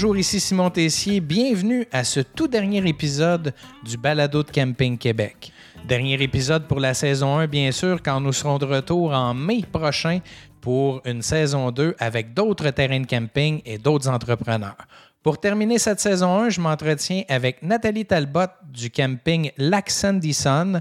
bonjour, ici Simon Tessier. Bienvenue à ce tout dernier épisode du Balado de Camping Québec. Dernier épisode pour la saison 1, bien sûr, quand nous serons de retour en mai prochain pour une saison 2 avec d'autres terrains de camping et d'autres entrepreneurs. Pour terminer cette saison 1, je m'entretiens avec Nathalie Talbot du camping Lac Sandyson.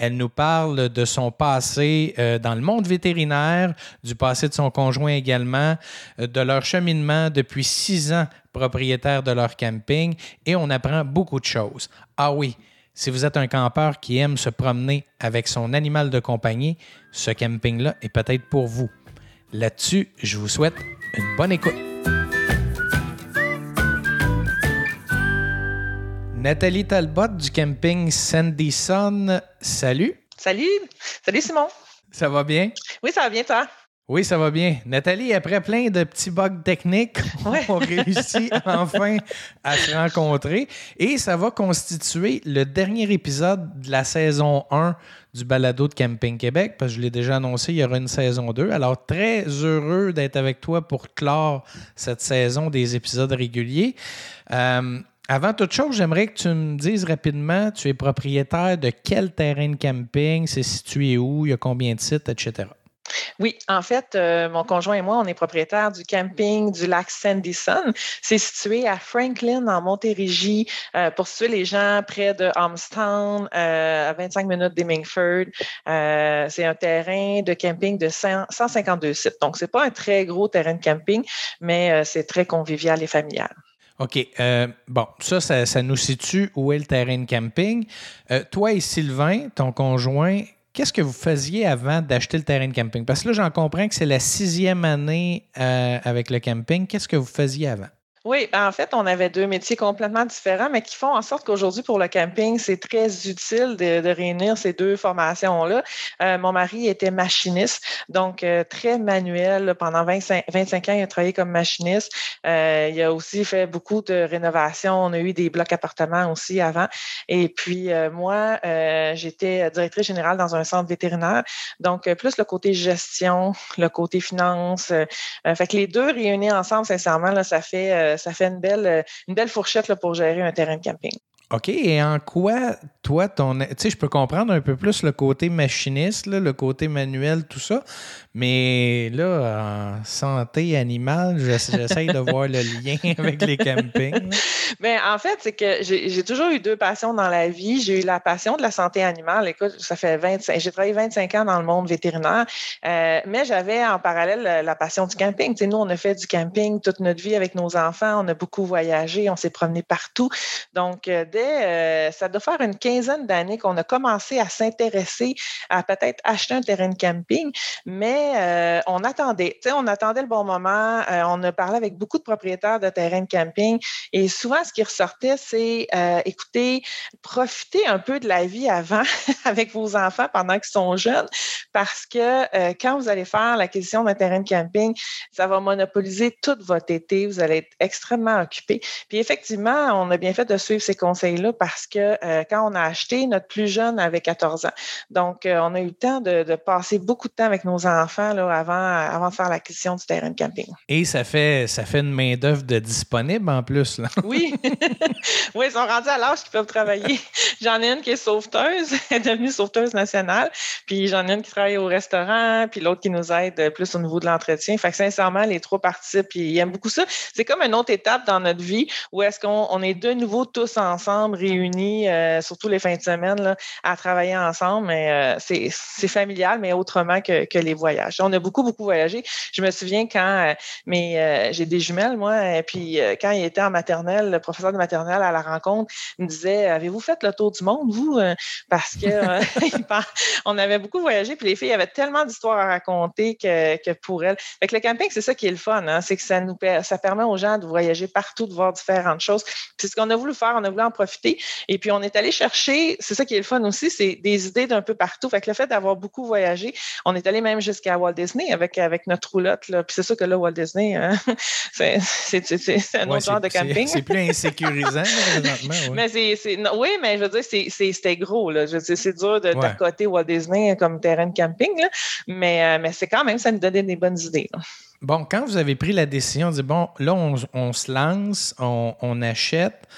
Elle nous parle de son passé euh, dans le monde vétérinaire, du passé de son conjoint également, euh, de leur cheminement depuis six ans propriétaire de leur camping et on apprend beaucoup de choses. Ah oui, si vous êtes un campeur qui aime se promener avec son animal de compagnie, ce camping-là est peut-être pour vous. Là-dessus, je vous souhaite une bonne écoute. Nathalie Talbot du camping Sandyson, salut. Salut. Salut Simon. Ça va bien? Oui, ça va bien, toi? Oui, ça va bien. Nathalie, après plein de petits bugs techniques, on réussit enfin à se rencontrer et ça va constituer le dernier épisode de la saison 1 du balado de Camping Québec, parce que je l'ai déjà annoncé, il y aura une saison 2. Alors, très heureux d'être avec toi pour clore cette saison des épisodes réguliers. Euh, avant toute chose, j'aimerais que tu me dises rapidement, tu es propriétaire de quel terrain de camping, c'est situé où, il y a combien de sites, etc. Oui, en fait, euh, mon conjoint et moi, on est propriétaires du camping du lac Sandyson. C'est situé à Franklin, en Montérégie, euh, pour situer les gens près de Homestown, euh, à 25 minutes d'Hemingford. c'est un terrain de camping de 152 sites. Donc, ce n'est pas un très gros terrain de camping, mais c'est très convivial et familial. OK. Euh, bon, ça, ça, nous situe où est le terrain de camping. Euh, toi et Sylvain, ton conjoint, qu'est-ce que vous faisiez avant d'acheter le terrain de camping? Parce que là, j'en comprends que c'est la sixième année euh, avec le camping. Qu'est-ce que vous faisiez avant? Oui, ben, en fait, on avait deux métiers complètement différents, mais qui font en sorte qu'aujourd'hui, pour le camping, c'est très utile de, réunir ces deux formations-là. Euh, mon mari était machiniste, donc euh, très manuel. Pendant 25, 25 ans, il a travaillé comme machiniste. Euh, il a aussi fait beaucoup de rénovations. On a eu des blocs appartements aussi avant. Et puis, moi, j'étais directrice générale dans un centre vétérinaire. Donc, plus le côté gestion, le côté finance. fait que les deux réunis ensemble, sincèrement, ça fait ça fait une belle, euh, une belle fourchette pour gérer un terrain de camping. OK. Et en quoi, toi, ton. Tu sais, je peux comprendre un peu plus le côté machiniste, le côté manuel, tout ça. Mais là, en santé animale, j'essaye de voir le lien avec les campings. Mais ben, en fait, c'est que j'ai toujours eu deux passions dans la vie. J'ai eu la passion de la santé animale. Écoute, ça fait 25. J'ai travaillé 25 ans dans le monde vétérinaire. Euh, mais j'avais en parallèle la passion du camping. Nous, on a fait du camping toute notre vie avec nos enfants. On a beaucoup voyagé. On s'est promené partout. Donc, euh, dès euh, ça doit faire une quinzaine d'années qu'on a commencé à s'intéresser à peut-être acheter un terrain de camping, mais euh, on attendait, on attendait le bon moment. Euh, on a parlé avec beaucoup de propriétaires de terrains de camping et souvent, ce qui ressortait, c'est écoutez, profitez un peu de la vie avant avec vos enfants pendant qu'ils sont jeunes, parce que quand vous allez faire l'acquisition d'un terrain de camping, ça va monopoliser tout votre été. Vous allez être extrêmement occupé. Puis effectivement, on a bien fait de suivre ces conseils là parce que euh, quand on a acheté, notre plus jeune avait 14 ans. Donc, euh, on a eu le temps de, passer beaucoup de temps avec nos enfants là, avant, avant de faire l'acquisition du terrain de camping. Et ça fait, ça fait une main-d'œuvre de disponible en plus. Là. Oui. oui, ils sont rendus à l'âge qu'ils peuvent travailler. J'en ai une qui est sauveteuse, elle est devenue sauveteuse nationale. Puis j'en ai une qui travaille au restaurant, puis l'autre qui nous aide plus au niveau de l'entretien. Fait que sincèrement, les trois participent, puis ils aiment beaucoup ça. C'est comme une autre étape dans notre vie où est-ce qu'on on est de nouveau tous ensemble réunis, euh, surtout les fins de semaine, là, à travailler ensemble. Mais euh, c'est familial, mais autrement que, que, les voyages. On a beaucoup, beaucoup voyagé. Je me souviens quand euh, j'ai des jumelles, moi, et puis quand il était en maternelle, le professeur de maternelle à la rencontre me disait Avez-vous fait le tour du monde, vous? Parce que on avait beaucoup voyagé, puis les filles avaient tellement d'histoires à raconter que, que pour elles. Fait que le camping, c'est ça qui est le fun, hein, c'est que ça nous ça permet aux gens de voyager partout, de voir différentes choses. C'est ce qu'on a voulu faire, on a voulu en profiter et puis, on est allé chercher, c'est ça qui est le fun aussi, c'est des idées d'un peu partout. Fait que le fait d'avoir beaucoup voyagé, on est allé même jusqu'à à Walt Disney avec, avec notre roulotte. Là. Puis c'est sûr que là, Walt Disney, hein, c'est un autre genre de camping. C'est plus insécurisant, présentement. Mais c'est, oui, mais je veux dire, c'était gros. Là. c'est dur de, d'accoter Walt Disney comme terrain de camping. Là. Mais, euh, mais c'est quand même, ça nous donnait des bonnes idées. Bon, quand vous avez pris la décision, on dit bon, là, on, se lance, on, achète.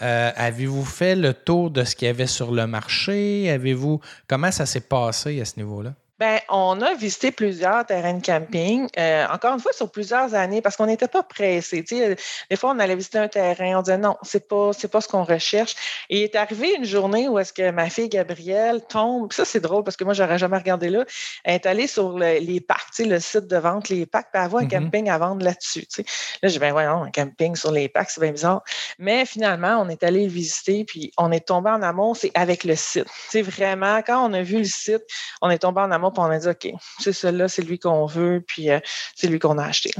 Euh, avez-vous fait le tour de ce qu'il y avait sur le marché? Avez-vous comment ça s'est passé à ce niveau-là? Ben, on a visité plusieurs terrains de camping, euh, encore une fois sur plusieurs années, parce qu'on n'était pas pressé. Des fois, on allait visiter un terrain, on disait non, c'est pas, c'est pas ce qu'on recherche. Et il est arrivé une journée où est-ce que ma fille Gabrielle tombe. Ça, c'est drôle parce que moi, j'aurais jamais regardé là. Elle est allée sur les parcs, le site de vente, les parcs, puis avoir un mm-hmm. camping à vendre là-dessus. Là, j'ai dit, ben voyons, un camping sur les parcs, c'est bien bizarre. Mais finalement, on est allé le visiter, puis on est tombé en amont, c'est avec le site. C'est vraiment, quand on a vu le site, on est tombé en amont on a dit OK, c'est celui-là, c'est lui qu'on veut, puis euh, c'est lui qu'on a acheté.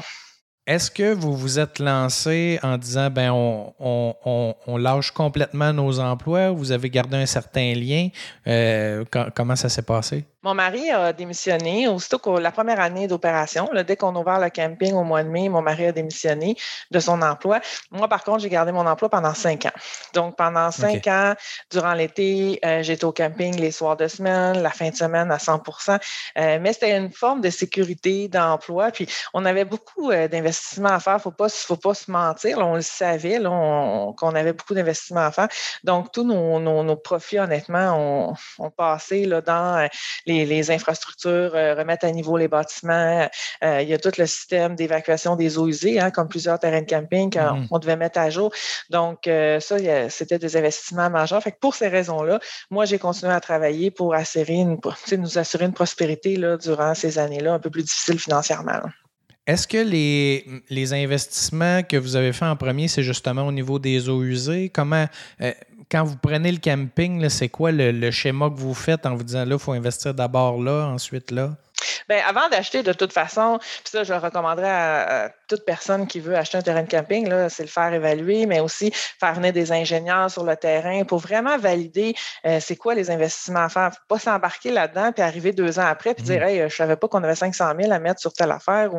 Est-ce que vous vous êtes lancé en disant ben on, lâche complètement nos emplois ou vous avez gardé un certain lien? Euh, comment ça s'est passé? Mon mari a démissionné aussitôt que la première année d'opération. Dès qu'on a ouvert le camping au mois de mai, mon mari a démissionné de son emploi. Moi, par contre, j'ai gardé mon emploi pendant cinq ans. Donc, pendant cinq ans, durant l'été, euh, j'étais au camping les soirs de semaine, la fin de semaine à 100% euh, Mais c'était une forme de sécurité d'emploi. Puis, on avait beaucoup euh, d'investissements à faire. Il ne faut pas, faut pas se mentir. on le savait qu'on avait beaucoup d'investissements à faire. Donc, tous nos, profits, honnêtement, ont, ont passé là, dans les, infrastructures, euh, remettre à niveau les bâtiments. Euh, il y a tout le système d'évacuation des eaux usées, hein, comme plusieurs terrains de camping qu'on mm-hmm. devait mettre à jour. Donc, euh, ça, c'était des investissements majeurs. Fait que pour ces raisons-là, moi, j'ai continué à travailler pour assurer une, nous assurer une prospérité là, durant ces années-là un peu plus difficiles financièrement. Est-ce que les, les, investissements que vous avez faits en premier, c'est justement au niveau des eaux usées? Comment, quand vous prenez le camping, c'est quoi le, schéma que vous faites en vous disant là, il faut investir d'abord là, ensuite là? Bien, avant d'acheter, de toute façon, puis ça, je le recommanderais à, toute personne qui veut acheter un terrain de camping, c'est le faire évaluer, mais aussi faire venir des ingénieurs sur le terrain pour vraiment valider euh, c'est quoi les investissements à faire. Faut pas s'embarquer là-dedans puis arriver deux ans après puis dire, mmh. hey, je savais pas qu'on avait 500 000 à mettre sur telle affaire.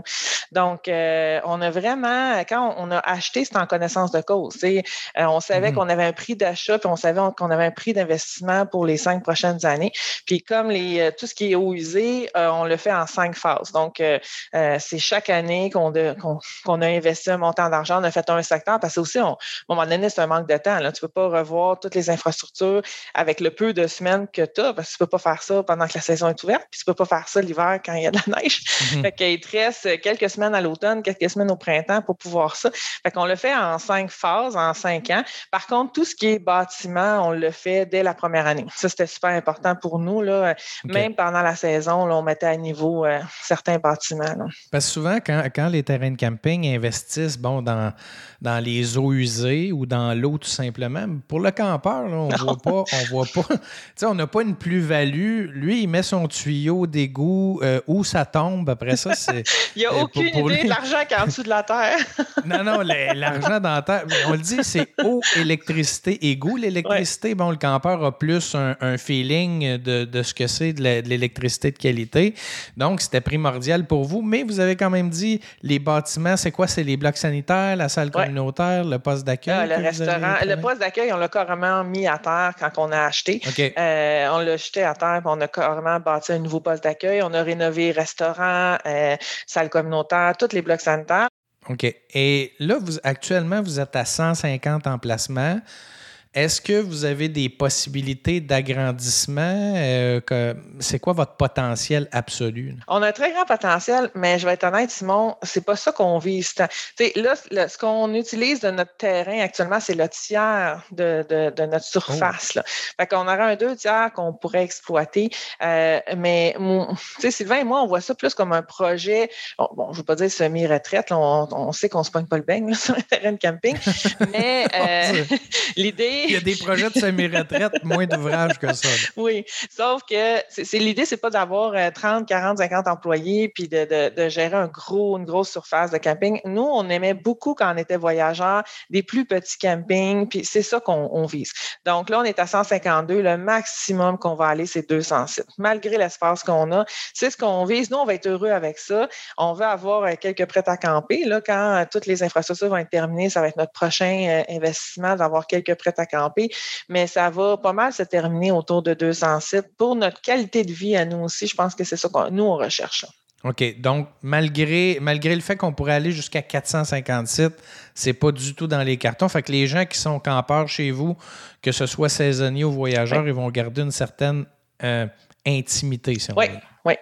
Donc, euh, on a vraiment, quand on a acheté, c'est en connaissance de cause. Euh, on savait mmh. qu'on avait un prix d'achat puis on savait qu'on avait un prix d'investissement pour les cinq prochaines années. Puis comme les, tout ce qui est eau usée, on le fait en cinq phases. Donc, euh, euh, c'est chaque année qu'on a investi un montant d'argent, on a fait un secteur parce que aussi, à un moment donné, c'est un manque de temps. Là. Tu ne peux pas revoir toutes les infrastructures avec le peu de semaines que tu as parce que tu ne peux pas faire ça pendant que la saison est ouverte, puis tu ne peux pas faire ça l'hiver quand il y a de la neige. Mm Il te reste quelques semaines à l'automne, quelques semaines au printemps pour pouvoir ça. Fait qu'on le fait en cinq phases, en cinq ans. Par contre, tout ce qui est bâtiment, on le fait dès la première année. Ça, c'était super important pour nous. Là. Même pendant la saison, là, on mettait à niveau euh, certains bâtiments. Parce que souvent, quand, les terrains de camping investissent bon, dans, dans les eaux usées ou dans l'eau tout simplement, pour le campeur, on ne voit pas, on voit pas. on n'a pas une plus-value. Lui, il met son tuyau d'égout euh, où ça tombe. Après ça, c'est. il n'y a euh, aucune idée de l'argent qui est en dessous de la terre. non, non, l'argent dans la terre. On le dit, c'est eau, électricité, égout. L'électricité, bon, le campeur a plus un, feeling de, de, ce que c'est de l'électricité de qualité. Donc, c'était primordial pour vous, mais vous avez quand même dit les bâtiments, c'est quoi? C'est les blocs sanitaires, la salle communautaire, le poste d'accueil? Ah, le restaurant. Le poste d'accueil, on l'a carrément mis à terre quand on a acheté. Euh, on l'a jeté à terre, puis on a carrément bâti un nouveau poste d'accueil. On a rénové restaurant, euh, salle communautaire, tous les blocs sanitaires. OK. Et là, vous, actuellement, vous êtes à 150 emplacements. Est-ce que vous avez des possibilités d'agrandissement? Euh, c'est quoi votre potentiel absolu? On a un très grand potentiel, mais je vais être honnête, Simon, c'est pas ça qu'on vise. Là, ce qu'on utilise de notre terrain actuellement, c'est le tiers de, notre surface. Oh. Là. Fait qu'on aurait un deux tiers qu'on pourrait exploiter. Euh, mais Sylvain et moi, on voit ça plus comme un projet. Bon, je ne veux pas dire semi-retraite. On, sait qu'on ne se pogne pas le beigne sur un terrain de camping. mais euh, l'idée. Il y a des projets de semi-retraite, moins d'ouvrages que ça. Oui, sauf que c'est, l'idée, c'est pas d'avoir 30, 40, 50 employés puis de, gérer un gros, une grosse surface de camping. Nous, on aimait beaucoup quand on était voyageurs des plus petits campings, puis c'est ça qu'on vise. Donc là, on est à 152. Le maximum qu'on va aller, c'est 200 sites. Malgré l'espace qu'on a, c'est ce qu'on vise. Nous, on va être heureux avec ça. On veut avoir euh, quelques prêts à camper. Là, quand euh, toutes les infrastructures vont être terminées, ça va être notre prochain euh, investissement d'avoir quelques prêts à camper. Mais ça va pas mal se terminer autour de 200 sites. Pour notre qualité de vie à nous aussi, je pense que c'est ça que nous, on recherche. OK. Donc, malgré, malgré le fait qu'on pourrait aller jusqu'à 450 sites, c'est pas du tout dans les cartons. Fait que les gens qui sont campeurs chez vous, que ce soit saisonniers ou voyageurs, ils vont garder une certaine intimité, si on oui. Oui.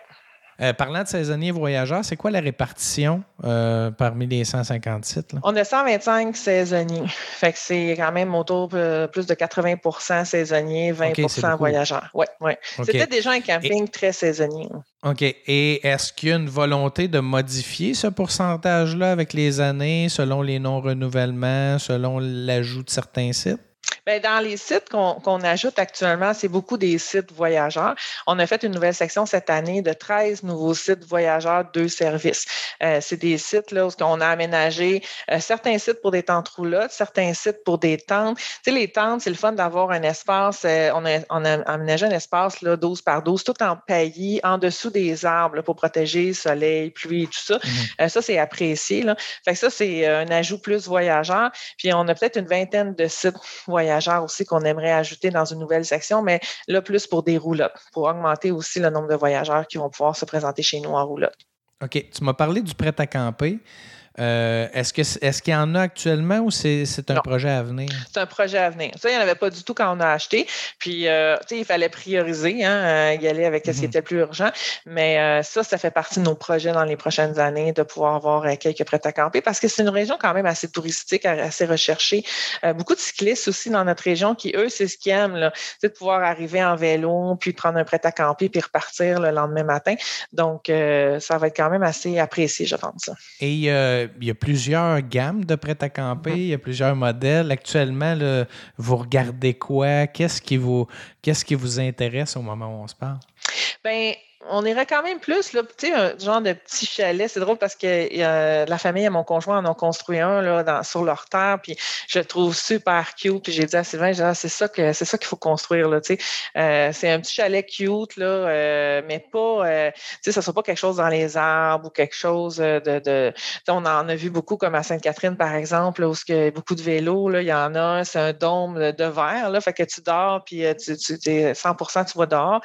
Euh, parlant de saisonniers voyageurs, c'est quoi la répartition euh, parmi les 150 sites? On a 125 saisonniers. Fait que c'est quand même autour de plus de 80% saisonniers, 20% voyageurs. Oui, oui. C'était déjà un camping très saisonnier. OK. Et est-ce qu'il y a une volonté de modifier ce pourcentage-là avec les années, selon les non-renouvellements, selon l'ajout de certains sites? Bien, dans les sites qu'on ajoute actuellement, c'est beaucoup des sites voyageurs. On a fait une nouvelle section cette année de 13 nouveaux sites voyageurs, deux services. Euh, c'est des sites là, où on a aménagé euh, certains sites pour des tentes roulottes, certains sites pour des tentes. Tu sais, les tentes, c'est le fun d'avoir un espace. Euh, on, a, on, a, aménagé un espace là, 12 par 12, tout en paillis, en dessous des arbres pour protéger soleil, pluie, tout ça. Mm-hmm. ça, c'est apprécié. Là. Fait que ça, c'est un ajout plus voyageur. Puis on a peut-être une vingtaine de sites voyageurs aussi qu'on aimerait ajouter dans une nouvelle section, mais là, plus pour des roulottes, pour augmenter aussi le nombre de voyageurs qui vont pouvoir se présenter chez nous en roulotte. OK. Tu m'as parlé du prêt à camper. Euh, est-ce que est-ce qu'il y en a actuellement ou c'est, un projet à venir? C'est un projet à venir. Ça, il n'y en avait pas du tout quand on a acheté. Puis, euh, il fallait prioriser, hein, euh, y aller avec ce qui mhm. était plus urgent. Mais ça, ça fait partie de nos projets dans les prochaines années de pouvoir avoir quelques prêts à camper parce que c'est une région quand même assez touristique, assez recherchée. beaucoup de cyclistes aussi dans notre région qui, eux, c'est ce qu'ils aiment, là, c'est de pouvoir arriver en vélo, puis prendre un prêt à camper, puis repartir le lendemain matin. Donc, ça va être quand même assez apprécié, je pense. Et y a plusieurs gammes de prêt à camper, il y a plusieurs modèles. Actuellement, vous regardez quoi? Qu'est-ce qui vous qu'est-ce qui vous intéresse au moment où on se parle? Bien, on irait quand même plus, tu sais, un genre de petit chalet. C'est drôle parce que la famille et mon conjoint en ont construit un là, sur leur terre, puis je le trouve super cute. Puis j'ai dit à Sylvain, ah, c'est ça que c'est ça qu'il faut construire. Tu sais. Euh, c'est un petit chalet cute, là, euh, mais pas, euh, tu sais, ça ne soit pas quelque chose dans les arbres ou quelque chose de. on en a vu beaucoup, comme à Sainte-Catherine, par exemple, où il y a beaucoup de vélos. Il y en a, c'est un dôme de verre, là, fait que tu dors, puis tu, tu, 100 tu vois dehors.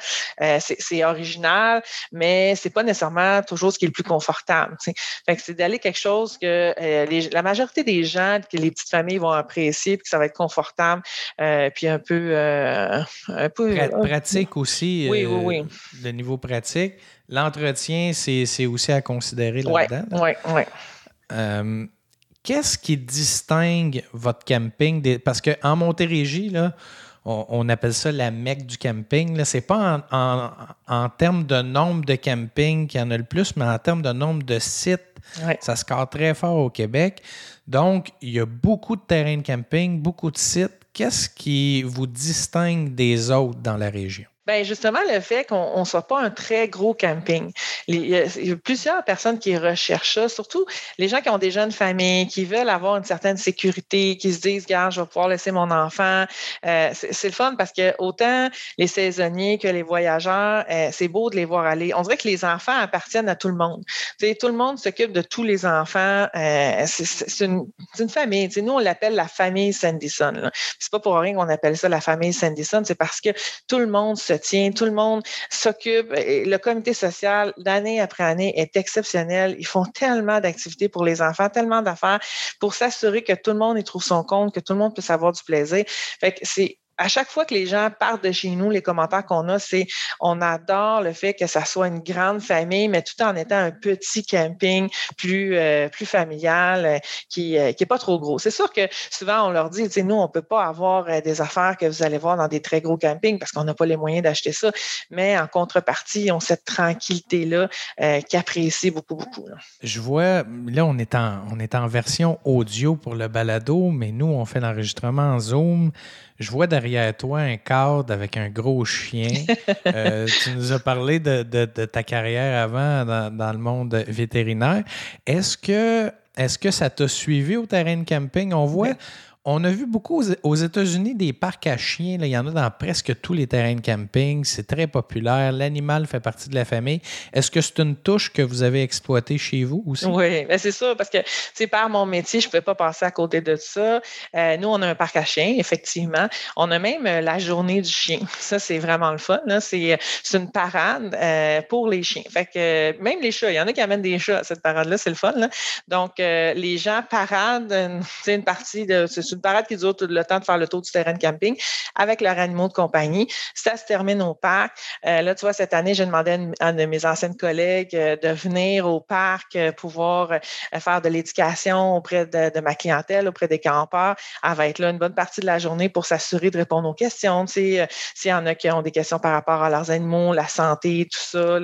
c'est original mais c'est pas nécessairement toujours ce qui est le plus confortable. Fait que c'est d'aller quelque chose que euh, la majorité des gens, que les petites familles vont apprécier, puis que ça va être confortable, euh, puis un peu, euh, un peu pratique aussi. oui, oui, oui. Le niveau pratique. L'entretien, c'est aussi à considérer là-dedans. Oui, oui, Qu'est-ce qui distingue votre camping? Parce qu'en Montérégie, là, on, appelle ça la mecque du camping. Ce n'est pas en, termes de nombre de campings qu'il y en a le plus, mais en termes de nombre de sites. Ça score très fort au Québec. Donc, il y a beaucoup de terrains de camping, beaucoup de sites. Qu'est-ce qui vous distingue des autres dans la région? Bien, justement, le fait qu'on ne soit pas un très gros camping. il, y a, plusieurs personnes qui recherchent ça, surtout les gens qui ont des jeunes familles, qui veulent avoir une certaine sécurité, qui se disent, regarde, je vais pouvoir laisser mon enfant. Euh, c'est le fun parce que autant les saisonniers que les voyageurs, euh, c'est beau de les voir aller. On dirait que les enfants appartiennent à tout le monde. sais, tout le monde s'occupe de tous les enfants. Euh, c'est une, famille. nous, on l'appelle la famille Sandyson. C'est pas pour rien qu'on appelle ça la famille Sandyson, c'est parce que tout le monde se tout le monde s'occupe. Le comité social, d'année après année, est exceptionnel. Ils font tellement d'activités pour les enfants, tellement d'affaires pour s'assurer que tout le monde y trouve son compte, que tout le monde puisse avoir du plaisir. Fait c'est à chaque fois que les gens partent de chez nous, les commentaires qu'on a, c'est on adore le fait que ça soit une grande famille, mais tout en étant un petit camping plus, euh, plus familial, euh, qui n'est euh, pas trop gros. C'est sûr que souvent, on leur dit, nous, on ne peut pas avoir des affaires que vous allez voir dans des très gros campings parce qu'on n'a pas les moyens d'acheter ça, mais en contrepartie, ils ont cette tranquillité-là qui apprécie beaucoup, beaucoup. Je vois, là, on est, en, on est en version audio pour le balado, mais nous, on fait l'enregistrement en Zoom. Je vois derrière toi un cadre avec un gros chien. Euh, tu nous as parlé de, ta carrière avant dans, le monde vétérinaire. Est-ce que, est que ça t'a suivi au terrain de camping? On voit, on a vu beaucoup aux États-Unis des parcs à chiens. Il y en a dans presque tous les terrains de camping. C'est très populaire. L'animal fait partie de la famille. Est-ce que c'est une touche que vous avez exploitée chez vous aussi? Oui, ben, c'est ça, parce que par mon métier, je ne pouvais pas passer à côté de ça. Euh, nous, on a un parc à chiens, effectivement. On a même euh, la journée du chien. Ça, c'est vraiment le fun. C'est une parade euh, pour les chiens. Fait même les chats, il y en a qui amènent des chats à cette parade-là, c'est le fun. Donc, les gens paradent c'est une partie de parade qui dure tout le temps de faire le tour du terrain de camping avec leurs animaux de compagnie. Ça se termine au parc. Euh, là, tu vois, cette année, j'ai demandé à une de mes anciennes collègues euh, de venir au parc, euh, pouvoir faire de l'éducation auprès de, ma clientèle, auprès des campeurs. Elle va être là une bonne partie de la journée pour s'assurer de répondre aux questions. S'il y en a qui ont des questions par rapport à leurs animaux, la santé, tout ça.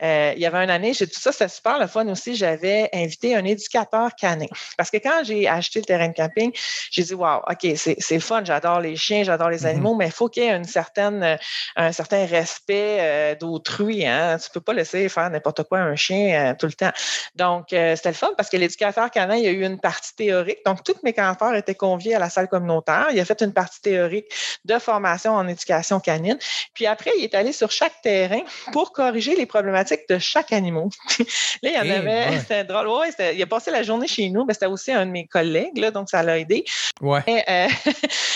il y avait une année, j'ai tout ça, c'était super le fun aussi. J'avais invité un éducateur canin. Parce que quand j'ai acheté le terrain de camping, j'ai dit, wow, OK, c'est fun, j'adore les chiens, j'adore les mm-hmm. animaux, mais il faut qu'il y ait une certaine, euh, un certain respect euh, d'autrui. Hein? Tu ne peux pas laisser faire n'importe quoi à un chien euh, tout le temps. Donc, c'était le fun parce que l'éducateur canin, il y a eu une partie théorique. Donc, tous mes campeurs étaient conviés à la salle communautaire. Il a fait une partie théorique de formation en éducation canine. Puis après, il est allé sur chaque terrain pour corriger les problématiques de chaque animal. là, il y en eh avait, c'était drôle. Ouais, il a passé la journée chez nous, mais c'était aussi un de mes collègues, là, donc ça l'a aidé. Ouais.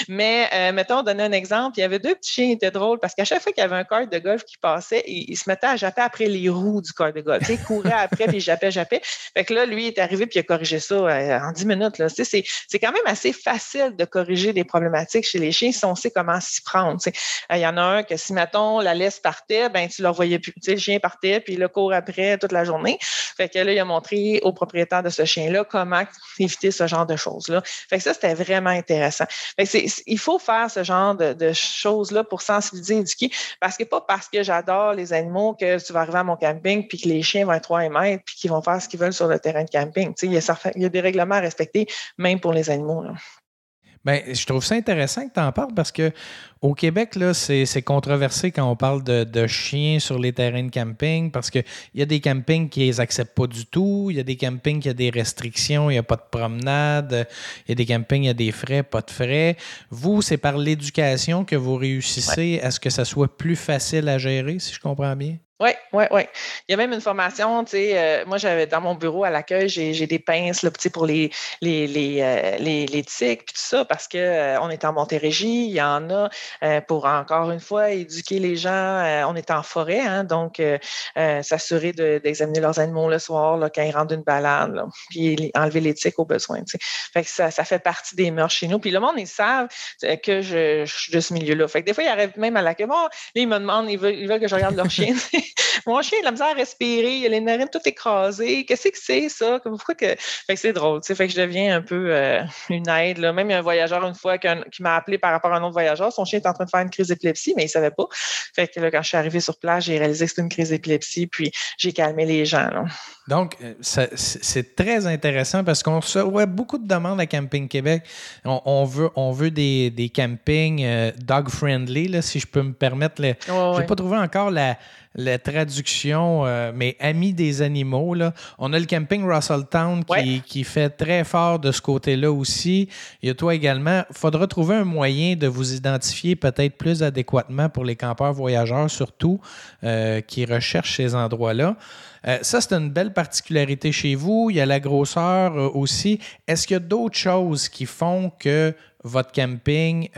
Mais, euh, mettons, donner un exemple, il y avait deux petits chiens qui étaient drôles parce qu'à chaque fois qu'il y avait un cart de golf qui passait, il, se mettait à japper après les roues du cart de golf. il courait après, puis il jappait, jappait. Fait que là, lui, il est arrivé, puis il a corrigé ça euh, en 10 minutes. Là. C'est, quand même assez facile de corriger des problématiques chez les chiens si on sait comment s'y prendre. Euh, il y en a un que si, mettons, la laisse partait, ben tu ne le voyais plus. le chien partait, puis il court après toute la journée. Fait que là, il a montré au propriétaire de ce chien-là comment éviter ce genre de choses-là. Fait que ça, c'était intéressant. il faut faire ce genre de, choses-là pour sensibiliser, éduquer, parce que pas parce que j'adore les animaux que tu vas arriver à mon camping puis que les chiens vont être 3 mètres puis qu'ils vont faire ce qu'ils veulent sur le terrain de camping. Il y a des règlements à respecter, même pour les animaux. Bien, je trouve ça intéressant que tu en parles parce que au Québec, là, c'est, controversé quand on parle de, chiens sur les terrains de camping parce qu'il y a des campings qui les acceptent pas du tout. Il y a des campings qui ont des restrictions, il n'y a pas de promenade. Il y a des campings, il y a des frais, pas de frais. Vous, c'est par l'éducation que vous réussissez à ce que ça soit plus facile à gérer, si je comprends bien? Oui, oui, oui. Il y a même une formation, tu sais, euh, moi j'avais dans mon bureau à l'accueil, j'ai des pinces là, pour les les, les, euh, les, les tiques puis tout ça, parce qu'on euh, on est en Montérégie, il y en a pour encore une fois éduquer les gens. on est en forêt, hein, donc s'assurer d'examiner leurs animaux le soir là, quand ils rentrent d'une balade, puis enlever les tiques au besoin. Fait que ça, ça fait partie des mœurs chez nous. Puis le monde, ils savent que je, suis de ce milieu-là. Fait que des fois, ils arrivent même à l'accueil. Bon, là, ils me demandent, ils veulent, ils veulent que je regarde leur chien. Mon chien, a la misère à respirer, il a les narines toutes écrasées. Qu'est-ce que c'est, ça? Pourquoi que. Fait que c'est drôle, tu sais. Fait que je deviens un peu euh, une aide. Là. Même il y a un voyageur, une fois, qui m'a appelé par rapport à un autre voyageur. Son chien est en train de faire une crise d'épilepsie, mais il ne savait pas. Fait que là, quand je suis arrivée sur place, j'ai réalisé que c'était une crise d'épilepsie, puis j'ai calmé les gens. Donc, euh, c'est très intéressant parce qu'on reçoit beaucoup de demandes à Camping Québec. On, veut, on veut des, des campings euh, dog-friendly, si je peux me permettre. je n'ai pas trouvé encore la, la traduction, euh, mais amis des animaux. Là. On a le camping Russelltown qui, qui fait très fort de ce côté-là aussi. Il y a toi également. Il faudra trouver un moyen de vous identifier peut-être plus adéquatement pour les campeurs voyageurs, surtout, euh, qui recherchent ces endroits-là. Euh, ça, c'est une belle particularité chez vous. Il y a la grosseur aussi. Est-ce qu'il y a d'autres choses qui font que votre camping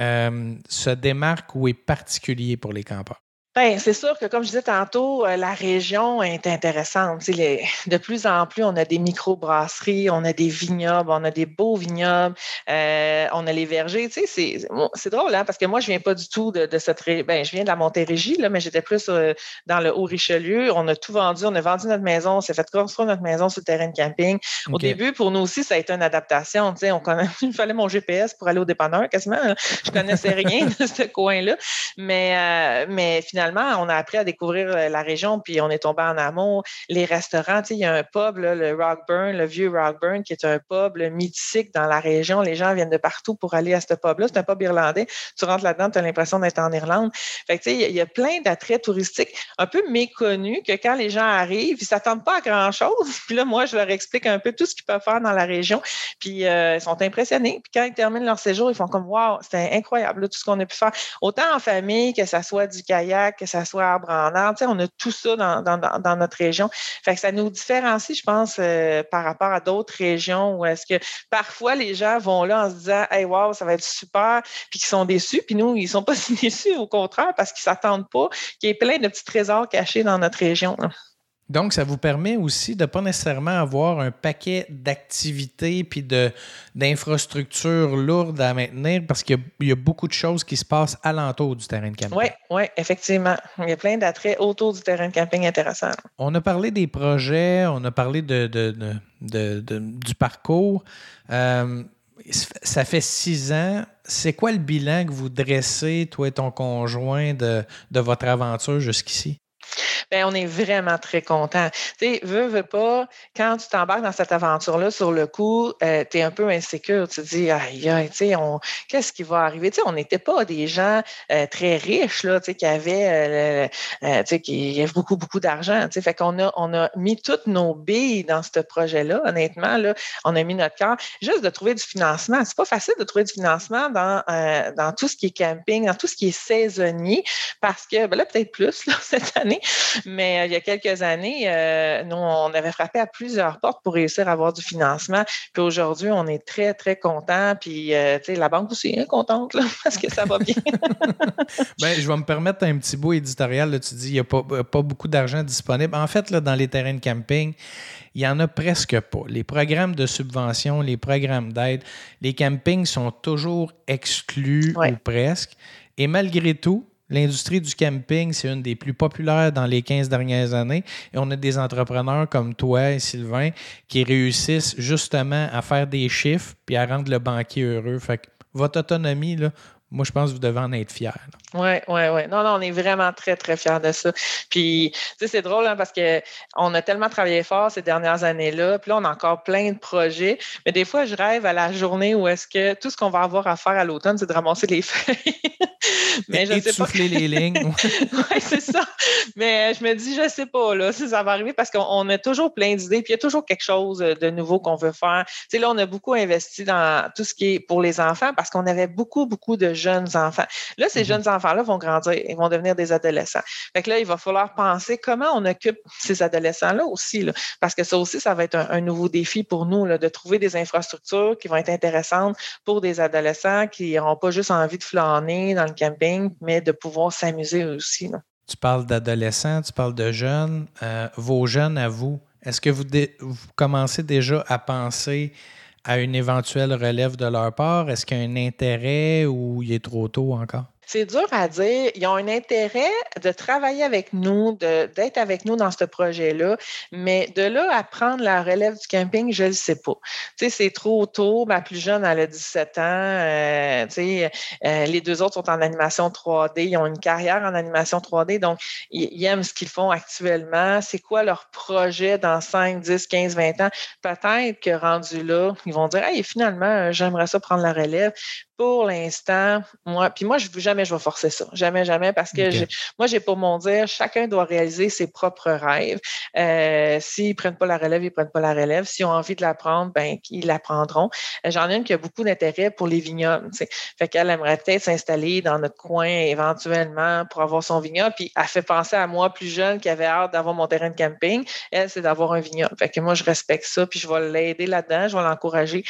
se démarque ou est particulier pour les campeurs? Ben, c'est sûr que, comme je disais tantôt, euh, la région est intéressante. Les, de plus en plus, on a des micro-brasseries, on a des vignobles, on a des beaux vignobles, euh, on a les vergers. C'est, c'est drôle, hein, parce que moi, je ne viens pas du tout de, cette région. Ben, je viens de la Montérégie, là, mais j'étais plus euh, dans le Haut-Richelieu. On a tout vendu, on a vendu notre maison, on s'est fait construire notre maison sur le terrain de camping. Au début, pour nous aussi, ça a été une adaptation. On connaît, il fallait mon GPS pour aller au dépanneur quasiment. Je ne connaissais rien de ce coin-là. Mais, mais finalement, finalement, on a appris à découvrir euh, la région, puis on est tombé en amour. Les restaurants, il y a un pub, le Rockburn, le vieux Rockburn, qui est un pub mythique dans la région. Les gens viennent de partout pour aller à ce pub-là. C'est un pub irlandais. Tu rentres là-dedans, tu as l'impression d'être en Irlande. Fait il y, a plein d'attraits touristiques un peu méconnus que quand les gens arrivent, ils ne s'attendent pas à grand-chose. Puis là, moi, je leur explique un peu tout ce qu'ils peuvent faire dans la région. Puis euh, ils sont impressionnés. Puis quand ils terminent leur séjour, ils font comme Wow, c'était incroyable, tout ce qu'on a pu faire. Autant en famille, que ce soit du kayak, que ce soit arbre en arbre. on a tout ça dans, notre région. Fait ça nous différencie, je pense, euh, par rapport à d'autres régions où est-ce que parfois les gens vont là en se disant Hey, wow, ça va être super, puis qu'ils sont déçus. Puis nous, ils ne sont pas si déçus, au contraire, parce qu'ils ne s'attendent pas qu'il y ait plein de petits trésors cachés dans notre région. Donc, ça vous permet aussi de ne pas nécessairement avoir un paquet d'activités puis d'infrastructures lourdes à maintenir parce qu'il y, a beaucoup de choses qui se passent alentour du terrain de camping. Oui, oui, effectivement. Il y a plein d'attraits autour du terrain de camping intéressants. On a parlé des projets, on a parlé de, du parcours. Euh, ça fait six ans. C'est quoi le bilan que vous dressez, toi et ton conjoint, de votre aventure jusqu'ici? Bien, on est vraiment très content. Tu sais, veux, veux pas, quand tu t'embarques dans cette aventure-là, sur le coup, euh, tu es un peu insécure. Tu te dis, aïe, aïe, tu sais, qu'est-ce qui va arriver? Tu sais, on n'était pas des gens euh, très riches, là, tu sais, qui avaient, euh, sais, qui avaient beaucoup, beaucoup d'argent. Tu sais, fait qu'on a, on a mis toutes nos billes dans ce projet-là, honnêtement, là, on a mis notre cœur. Juste de trouver du financement. C'est pas facile de trouver du financement dans, dans tout ce qui est camping, dans tout ce qui est saisonnier, parce que, ben là, peut-être plus, là, cette année, mais euh, il y a quelques années, euh, nous, on avait frappé à plusieurs portes pour réussir à avoir du financement. Puis aujourd'hui, on est très, très content. Puis, euh, tu sais, la banque aussi est contente là, parce que ça va bien. ben, je vais me permettre un petit bout éditorial. Là, tu dis qu'il n'y a pas, pas beaucoup d'argent disponible. En fait, là, dans les terrains de camping, il n'y en a presque pas. Les programmes de subvention, les programmes d'aide, les campings sont toujours exclus ou presque. Et malgré tout, L'industrie du camping, c'est une des plus populaires dans les 15 dernières années. Et on a des entrepreneurs comme toi et Sylvain qui réussissent justement à faire des chiffres puis à rendre le banquier heureux. Fait que votre autonomie, là, moi, je pense que vous devez en être fier. Oui, oui, oui. Non, non, on est vraiment très, très fiers de ça. Puis, tu sais, c'est drôle hein, parce qu'on a tellement travaillé fort ces dernières années-là. Puis là, on a encore plein de projets. Mais des fois, je rêve à la journée où est-ce que tout ce qu'on va avoir à faire à l'automne, c'est de ramasser les feuilles. mais je sais souffler les lignes. oui, c'est ça. Mais je me dis, je sais pas, là, si ça va arriver parce qu'on a toujours plein d'idées. Puis il y a toujours quelque chose de nouveau qu'on veut faire. Tu sais, là, on a beaucoup investi dans tout ce qui est pour les enfants parce qu'on avait beaucoup, beaucoup de jeunes enfants. Là, ces mhm. jeunes enfants-là vont grandir, ils vont devenir des adolescents. Fait que là, il va falloir penser comment on occupe ces adolescents-là aussi, parce que ça aussi, ça va être un, nouveau défi pour nous, là, de trouver des infrastructures qui vont être intéressantes pour des adolescents qui n'auront pas juste envie de flâner dans le camping, mais de pouvoir s'amuser aussi. Tu parles d'adolescents, tu parles de jeunes. Euh, vos jeunes à vous, est-ce que vous, vous commencez déjà à penser à une éventuelle relève de leur part? Est-ce qu'il y a un intérêt ou il est trop tôt encore? C'est dur à dire. Ils ont un intérêt de travailler avec nous, d'être avec nous dans ce projet-là, mais de là à prendre la relève du camping, je ne le sais pas. Tu sais, c'est trop tôt. Ma plus jeune, elle a 17 ans. Euh, euh, les deux autres sont en animation 3D. Ils ont une carrière en animation 3D, donc ils, aiment ce qu'ils font actuellement. C'est quoi leur projet dans 5, 10, 15, 20 ans? Peut-être que rendu là, ils vont dire, hey, finalement, j'aimerais ça prendre la relève pour l'instant, moi, puis moi, je jamais je vais forcer ça. Jamais, jamais, parce que moi, j'ai pour mon dire, chacun doit réaliser ses propres rêves. Euh, S'ils ne prennent pas la relève, ils ne prennent pas la relève. S'ils ont envie de l'apprendre, ben, ils l'apprendront. Euh, j'en ai une qui a beaucoup d'intérêt pour les vignobles. T'sais. Fait qu'elle aimerait peut-être s'installer dans notre coin éventuellement pour avoir son vignoble. Puis elle fait penser à moi plus jeune qui avait hâte d'avoir mon terrain de camping. Elle, c'est d'avoir un vignoble. Fait que moi, je respecte ça, puis je vais l'aider là-dedans, je vais l'encourager.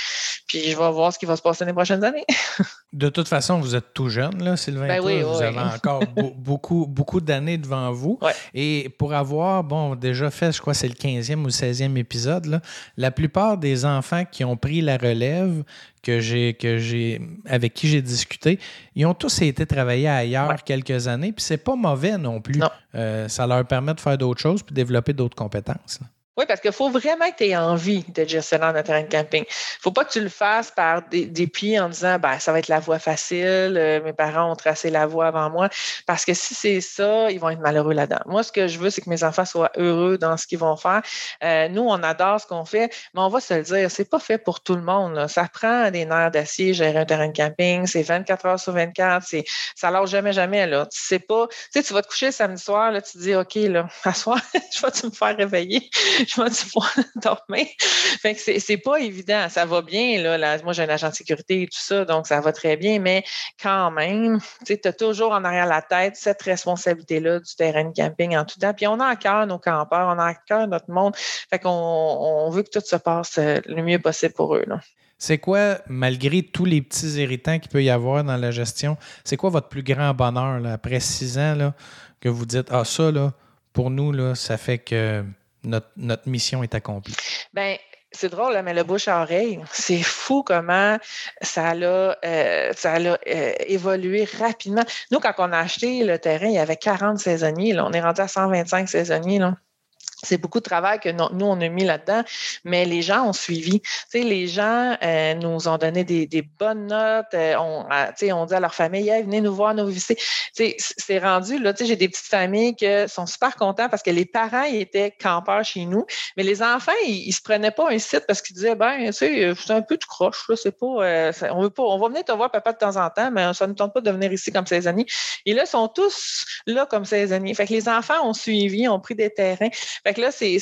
Puis je vais voir ce qui va se passer les prochaines années. de toute façon, vous êtes tout jeune, là, Sylvain. Ben oui, vous oui. avez encore beaucoup, beaucoup d'années devant vous. Ouais. Et pour avoir, bon, déjà fait, je crois, c'est le 15e ou le 16e épisode, là, la plupart des enfants qui ont pris la relève, que j'ai, que j'ai, avec qui j'ai discuté, ils ont tous été travailler ailleurs Ouais. quelques années, puis c'est pas mauvais non plus. Non. Euh, ça leur permet de faire d'autres choses puis développer d'autres compétences. là. Oui, parce qu'il faut vraiment que tu aies envie de gestionnaire de terrain de camping. faut pas que tu le fasses par des, plis en disant ben, ça va être la voie facile, euh, mes parents ont tracé la voie avant moi. Parce que si c'est ça, ils vont être malheureux là-dedans. Moi, ce que je veux, c'est que mes enfants soient heureux dans ce qu'ils vont faire. Euh, nous, on adore ce qu'on fait, mais on va se le dire, c'est pas fait pour tout le monde. là. Ça prend des nerfs d'acier, gérer un terrain de camping, c'est 24 heures sur 24, c'est, ça lâche jamais, jamais. Là. Tu sais pas, tu sais, tu vas te coucher samedi soir, là, tu te dis, OK, là, à soir, je vais-tu me faire réveiller? Je vais-tu pouvoir dormir? Fait que c'est, pas évident. Ça va bien, là. là. Moi, j'ai un agent de sécurité et tout ça, donc ça va très bien, mais quand même, tu as toujours en arrière la tête cette responsabilité-là du terrain de camping en tout temps. Puis on a à cœur nos campeurs, on a à cœur notre monde. Fait qu'on on veut que tout se passe euh, le mieux possible pour eux. Là. C'est quoi, malgré tous les petits irritants qu'il peut y avoir dans la gestion, c'est quoi votre plus grand bonheur là, après six ans là, que vous dites Ah, ça, là, pour nous, là, ça fait que notre, mission est accomplie? Ben, c'est drôle, mais le bouche à oreille, c'est fou comment ça l'a, euh, euh, évolué rapidement. Nous, quand on a acheté le terrain, il y avait 40 saisonniers. Là. On est rendu à 125 saisonniers. Là. C'est beaucoup de travail que no- nous, on a mis là-dedans, mais les gens ont suivi. Les gens euh, nous ont donné des, bonnes notes. euh, on, on dit à leur famille, hey, venez nous voir, nous visiter. C'est rendu, là, j'ai des petites familles qui sont super contents parce que les parents étaient campeurs chez nous, mais les enfants, ils, ils se prenaient pas un site parce qu'ils disaient, ben, tu sais, c'est un peu de croche, là, c'est pas, euh, on veut pas, on va venir te voir papa de temps en temps, mais ça ne tente pas de venir ici comme saisonnier. Et là, ils sont tous là comme saisonniers. Fait que les enfants ont suivi, ont pris des terrains. Que là, ces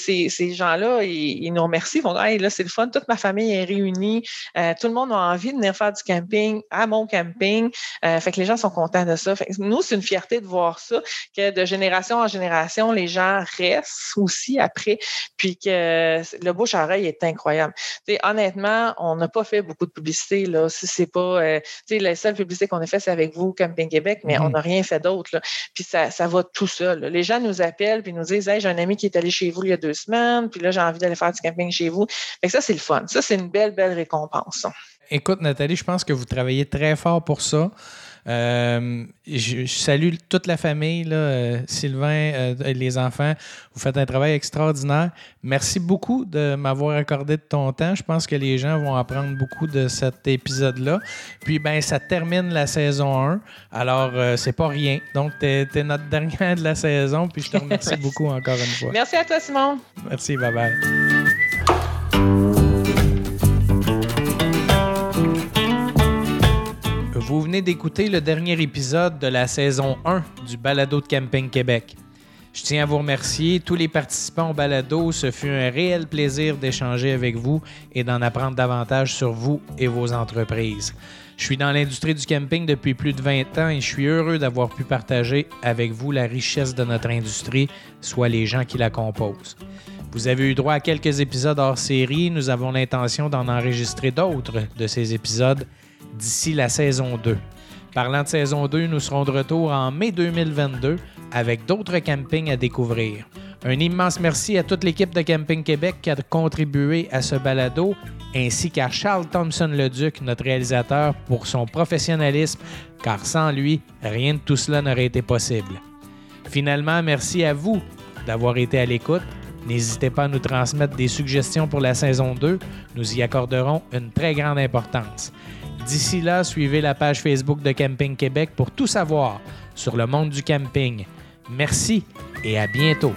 gens-là, ils, ils nous remercient. Ils vont dire, hey, là, c'est le fun. Toute ma famille est réunie. Euh, tout le monde a envie de venir faire du camping à mon camping. Euh, fait que les gens sont contents de ça. Fait que nous, c'est une fierté de voir ça, que de génération en génération, les gens restent aussi après, puis que le bouche à oreille est incroyable. Honnêtement, on n'a pas fait beaucoup de publicité. Là. Si c'est pas, euh, tu sais, la seule publicité qu'on a fait, c'est avec vous, Camping Québec, mais Mhm. on n'a rien fait d'autre. là. Puis ça, ça va tout seul. là. Les gens nous appellent puis nous disent Hey, j'ai un ami qui est allé chez vous il y a deux semaines, puis là, j'ai envie d'aller faire du camping chez vous. Fait ça, c'est le fun. Ça, c'est une belle, belle récompense. Écoute, Nathalie, je pense que vous travaillez très fort pour ça. Euh, je, je salue toute la famille, là, euh, Sylvain, euh, les enfants. Vous faites un travail extraordinaire. Merci beaucoup de m'avoir accordé de ton temps. Je pense que les gens vont apprendre beaucoup de cet épisode-là. Puis, ben, ça termine la saison 1. Alors, c'est pas rien. Donc, tu es, notre dernière de la saison. Puis, je te remercie beaucoup encore une fois. Merci à toi, Simon. Merci, bye Vous venez d'écouter le dernier épisode de la saison 1 du Balado de Camping Québec. Je tiens à vous remercier, tous les participants au balado. Ce fut un réel plaisir d'échanger avec vous et d'en apprendre davantage sur vous et vos entreprises. Je suis dans l'industrie du camping depuis plus de 20 ans et je suis heureux d'avoir pu partager avec vous la richesse de notre industrie, soit les gens qui la composent. Vous avez eu droit à quelques épisodes hors série. Nous avons l'intention d'en enregistrer d'autres de ces épisodes d'ici la saison 2. Parlant de saison 2, nous serons de retour en mai 2022 avec d'autres campings à découvrir. Un immense merci à toute l'équipe de Camping Québec qui a contribué à ce balado, ainsi qu'à Charles Thompson-Leduc, notre réalisateur, pour son professionnalisme, car sans lui, rien de tout cela n'aurait été possible. Finalement, merci à vous d'avoir été à l'écoute. N'hésitez pas à nous transmettre des suggestions pour la saison 2. Nous y accorderons une très grande importance. D'ici là, suivez la page Facebook de Camping Québec pour tout savoir sur le monde du camping. Merci et à bientôt.